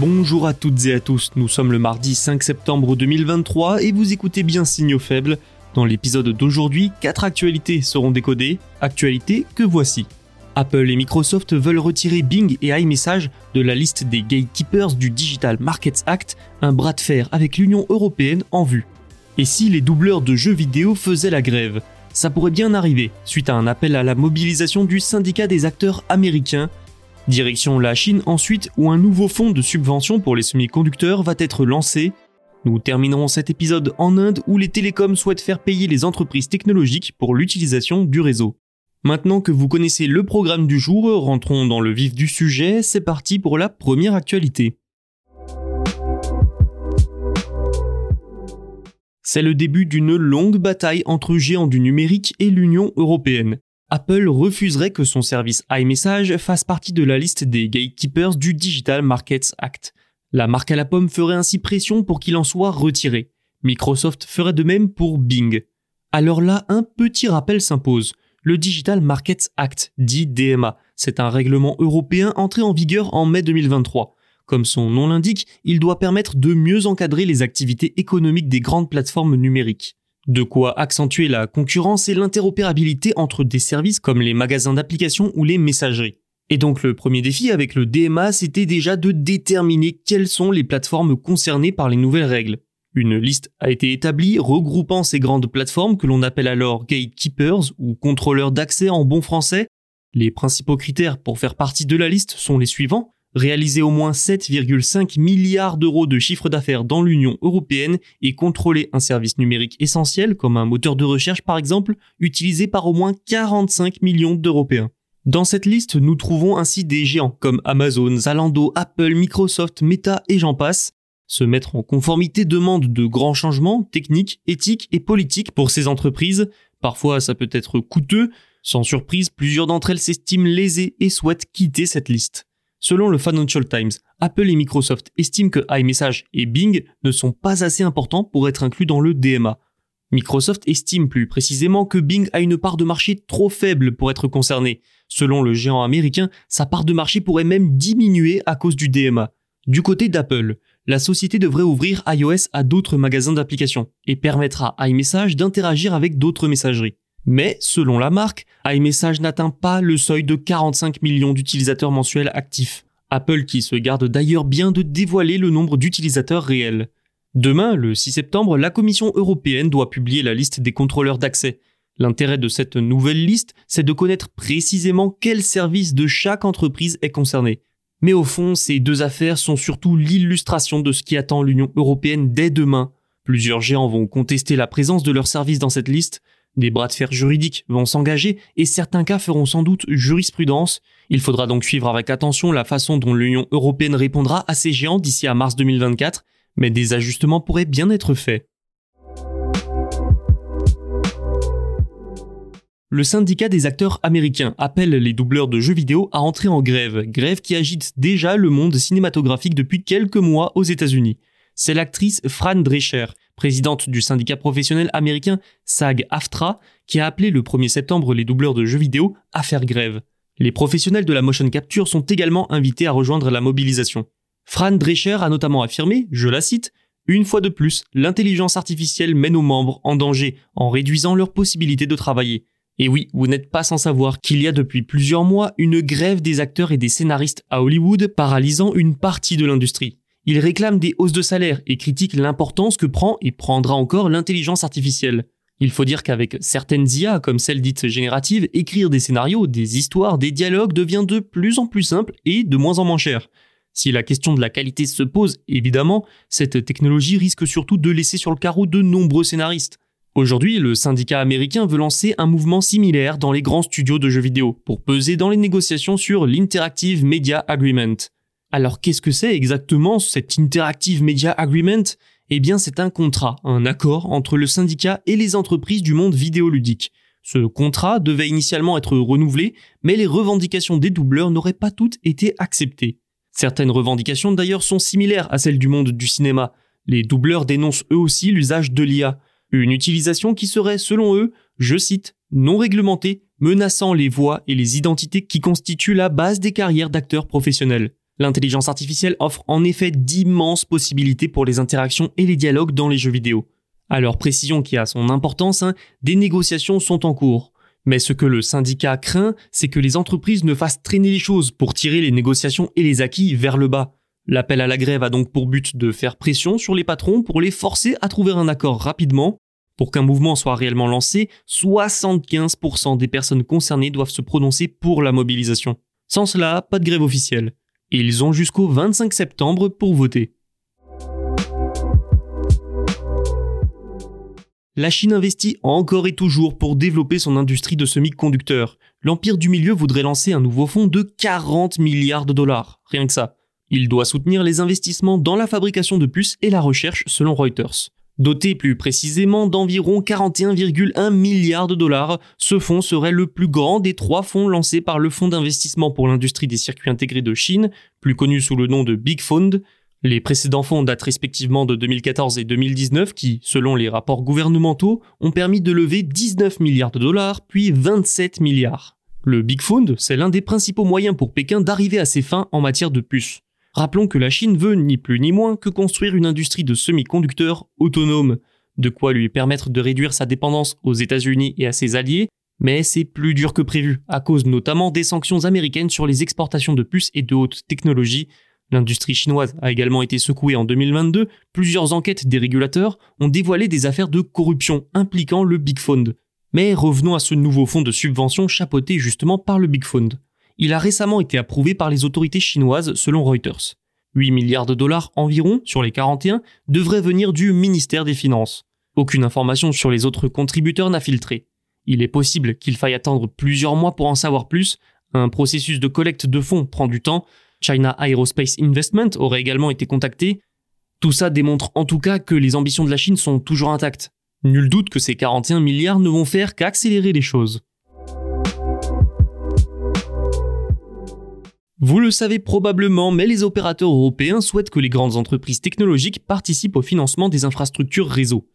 Bonjour à toutes et à tous, nous sommes le mardi 5 septembre 2023 et vous écoutez bien Signaux faibles. Dans l'épisode d'aujourd'hui, quatre actualités seront décodées, actualités que voici. Apple et Microsoft veulent retirer Bing et iMessage de la liste des gatekeepers du Digital Markets Act, un bras de fer avec l'Union européenne en vue. Et si les doubleurs de jeux vidéo faisaient la grève? Ça pourrait bien arriver, suite à un appel à la mobilisation du syndicat des acteurs américains Direction la Chine ensuite où un nouveau fonds de subvention pour les semi-conducteurs va être lancé. Nous terminerons cet épisode en Inde où les télécoms souhaitent faire payer les entreprises technologiques pour l'utilisation du réseau. Maintenant que vous connaissez le programme du jour, rentrons dans le vif du sujet, c'est parti pour la première actualité. C'est le début d'une longue bataille entre géants du numérique et l'Union européenne. Apple refuserait que son service iMessage fasse partie de la liste des gatekeepers du Digital Markets Act. La marque à la pomme ferait ainsi pression pour qu'il en soit retiré. Microsoft ferait de même pour Bing. Alors là, un petit rappel s'impose. Le Digital Markets Act, dit DMA, c'est un règlement européen entré en vigueur en mai 2023. Comme son nom l'indique, il doit permettre de mieux encadrer les activités économiques des grandes plateformes numériques. De quoi accentuer la concurrence et l'interopérabilité entre des services comme les magasins d'applications ou les messageries. Et donc le premier défi avec le DMA, c'était déjà de déterminer quelles sont les plateformes concernées par les nouvelles règles. Une liste a été établie regroupant ces grandes plateformes que l'on appelle alors gatekeepers ou contrôleurs d'accès en bon français. Les principaux critères pour faire partie de la liste sont les suivants réaliser au moins 7,5 milliards d'euros de chiffre d'affaires dans l'Union européenne et contrôler un service numérique essentiel comme un moteur de recherche par exemple, utilisé par au moins 45 millions d'Européens. Dans cette liste, nous trouvons ainsi des géants comme Amazon, Zalando, Apple, Microsoft, Meta et j'en passe. Se mettre en conformité demande de grands changements techniques, éthiques et politiques pour ces entreprises. Parfois, ça peut être coûteux. Sans surprise, plusieurs d'entre elles s'estiment lésées et souhaitent quitter cette liste. Selon le Financial Times, Apple et Microsoft estiment que iMessage et Bing ne sont pas assez importants pour être inclus dans le DMA. Microsoft estime plus précisément que Bing a une part de marché trop faible pour être concerné. Selon le géant américain, sa part de marché pourrait même diminuer à cause du DMA. Du côté d'Apple, la société devrait ouvrir iOS à d'autres magasins d'applications et permettra à iMessage d'interagir avec d'autres messageries. Mais, selon la marque, iMessage n'atteint pas le seuil de 45 millions d'utilisateurs mensuels actifs. Apple qui se garde d'ailleurs bien de dévoiler le nombre d'utilisateurs réels. Demain, le 6 septembre, la Commission européenne doit publier la liste des contrôleurs d'accès. L'intérêt de cette nouvelle liste, c'est de connaître précisément quel service de chaque entreprise est concerné. Mais au fond, ces deux affaires sont surtout l'illustration de ce qui attend l'Union européenne dès demain. Plusieurs géants vont contester la présence de leurs services dans cette liste, des bras de fer juridiques vont s'engager et certains cas feront sans doute jurisprudence. Il faudra donc suivre avec attention la façon dont l'Union européenne répondra à ces géants d'ici à mars 2024, mais des ajustements pourraient bien être faits. Le syndicat des acteurs américains appelle les doubleurs de jeux vidéo à entrer en grève, grève qui agite déjà le monde cinématographique depuis quelques mois aux États-Unis. C'est l'actrice Fran Drescher, présidente du syndicat professionnel américain SAG-AFTRA, qui a appelé le 1er septembre les doubleurs de jeux vidéo à faire grève. Les professionnels de la motion capture sont également invités à rejoindre la mobilisation. Fran Drescher a notamment affirmé, je la cite, Une fois de plus, l'intelligence artificielle mène aux membres en danger en réduisant leurs possibilités de travailler. Et oui, vous n'êtes pas sans savoir qu'il y a depuis plusieurs mois une grève des acteurs et des scénaristes à Hollywood paralysant une partie de l'industrie. Ils réclament des hausses de salaire et critiquent l'importance que prend et prendra encore l'intelligence artificielle. Il faut dire qu'avec certaines IA, comme celles dites génératives, écrire des scénarios, des histoires, des dialogues devient de plus en plus simple et de moins en moins cher. Si la question de la qualité se pose, évidemment, cette technologie risque surtout de laisser sur le carreau de nombreux scénaristes. Aujourd'hui, le syndicat américain veut lancer un mouvement similaire dans les grands studios de jeux vidéo pour peser dans les négociations sur l'Interactive Media Agreement. Alors qu'est-ce que c'est exactement cet Interactive Media Agreement? Eh bien c'est un contrat, un accord entre le syndicat et les entreprises du monde vidéoludique. Ce contrat devait initialement être renouvelé, mais les revendications des doubleurs n'auraient pas toutes été acceptées. Certaines revendications d'ailleurs sont similaires à celles du monde du cinéma. Les doubleurs dénoncent eux aussi l'usage de l'IA, une utilisation qui serait, selon eux, je cite, non réglementée, menaçant les voix et les identités qui constituent la base des carrières d'acteurs professionnels. L'intelligence artificielle offre en effet d'immenses possibilités pour les interactions et les dialogues dans les jeux vidéo. Alors précision qui a son importance, hein, des négociations sont en cours. Mais ce que le syndicat craint, c'est que les entreprises ne fassent traîner les choses pour tirer les négociations et les acquis vers le bas. L'appel à la grève a donc pour but de faire pression sur les patrons pour les forcer à trouver un accord rapidement. Pour qu'un mouvement soit réellement lancé, 75% des personnes concernées doivent se prononcer pour la mobilisation. Sans cela, pas de grève officielle. Et ils ont jusqu'au 25 septembre pour voter. La Chine investit encore et toujours pour développer son industrie de semi-conducteurs. L'Empire du Milieu voudrait lancer un nouveau fonds de 40 milliards de dollars, rien que ça. Il doit soutenir les investissements dans la fabrication de puces et la recherche selon Reuters. Doté plus précisément d'environ 41,1 milliards de dollars, ce fonds serait le plus grand des trois fonds lancés par le Fonds d'investissement pour l'industrie des circuits intégrés de Chine, plus connu sous le nom de Big Fund. Les précédents fonds datent respectivement de 2014 et 2019 qui, selon les rapports gouvernementaux, ont permis de lever 19 milliards de dollars puis 27 milliards. Le Big Fund, c'est l'un des principaux moyens pour Pékin d'arriver à ses fins en matière de puces. Rappelons que la Chine veut ni plus ni moins que construire une industrie de semi-conducteurs autonome, de quoi lui permettre de réduire sa dépendance aux États-Unis et à ses alliés, mais c'est plus dur que prévu, à cause notamment des sanctions américaines sur les exportations de puces et de haute technologie. L'industrie chinoise a également été secouée en 2022, plusieurs enquêtes des régulateurs ont dévoilé des affaires de corruption impliquant le Big Fund. Mais revenons à ce nouveau fonds de subvention chapeauté justement par le Big Fund il a récemment été approuvé par les autorités chinoises selon Reuters. 8 milliards de dollars environ sur les 41 devraient venir du ministère des Finances. Aucune information sur les autres contributeurs n'a filtré. Il est possible qu'il faille attendre plusieurs mois pour en savoir plus. Un processus de collecte de fonds prend du temps. China Aerospace Investment aurait également été contacté. Tout ça démontre en tout cas que les ambitions de la Chine sont toujours intactes. Nul doute que ces 41 milliards ne vont faire qu'accélérer les choses. Vous le savez probablement, mais les opérateurs européens souhaitent que les grandes entreprises technologiques participent au financement des infrastructures réseau.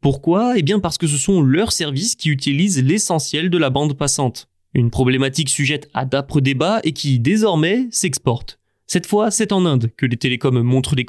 Pourquoi? Eh bien parce que ce sont leurs services qui utilisent l'essentiel de la bande passante. Une problématique sujette à d'âpres débats et qui, désormais, s'exporte. Cette fois, c'est en Inde que les télécoms montrent les.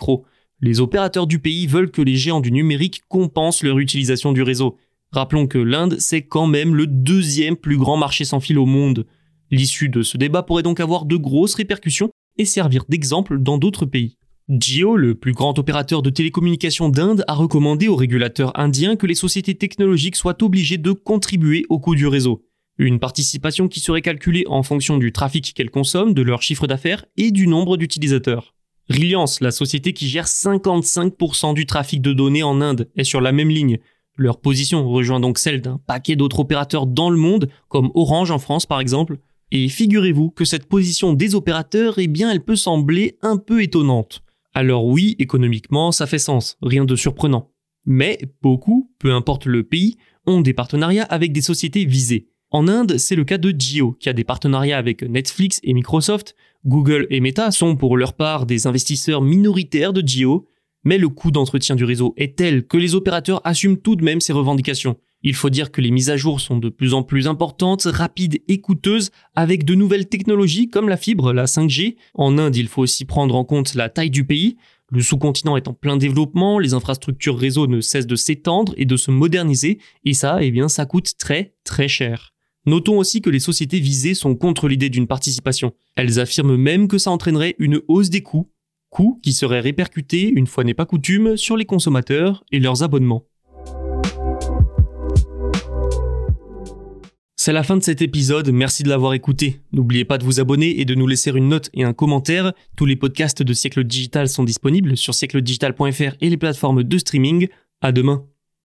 Les opérateurs du pays veulent que les géants du numérique compensent leur utilisation du réseau. Rappelons que l'Inde, c'est quand même le deuxième plus grand marché sans fil au monde. L'issue de ce débat pourrait donc avoir de grosses répercussions et servir d'exemple dans d'autres pays. Jio, le plus grand opérateur de télécommunications d'Inde, a recommandé aux régulateurs indiens que les sociétés technologiques soient obligées de contribuer au coût du réseau. Une participation qui serait calculée en fonction du trafic qu'elles consomment, de leur chiffre d'affaires et du nombre d'utilisateurs. Reliance, la société qui gère 55% du trafic de données en Inde, est sur la même ligne. Leur position rejoint donc celle d'un paquet d'autres opérateurs dans le monde, comme Orange en France par exemple, et figurez-vous que cette position des opérateurs, eh bien, elle peut sembler un peu étonnante. Alors oui, économiquement, ça fait sens, rien de surprenant. Mais beaucoup, peu importe le pays, ont des partenariats avec des sociétés visées. En Inde, c'est le cas de Jio, qui a des partenariats avec Netflix et Microsoft. Google et Meta sont pour leur part des investisseurs minoritaires de Jio, mais le coût d'entretien du réseau est tel que les opérateurs assument tout de même ces revendications. Il faut dire que les mises à jour sont de plus en plus importantes, rapides et coûteuses, avec de nouvelles technologies comme la fibre, la 5G. En Inde, il faut aussi prendre en compte la taille du pays. Le sous-continent est en plein développement, les infrastructures réseau ne cessent de s'étendre et de se moderniser, et ça, eh bien, ça coûte très très cher. Notons aussi que les sociétés visées sont contre l'idée d'une participation. Elles affirment même que ça entraînerait une hausse des coûts, coûts qui seraient répercutés, une fois n'est pas coutume, sur les consommateurs et leurs abonnements. C'est la fin de cet épisode, merci de l'avoir écouté. N'oubliez pas de vous abonner et de nous laisser une note et un commentaire. Tous les podcasts de Siècle Digital sont disponibles sur siècledigital.fr et les plateformes de streaming. À demain.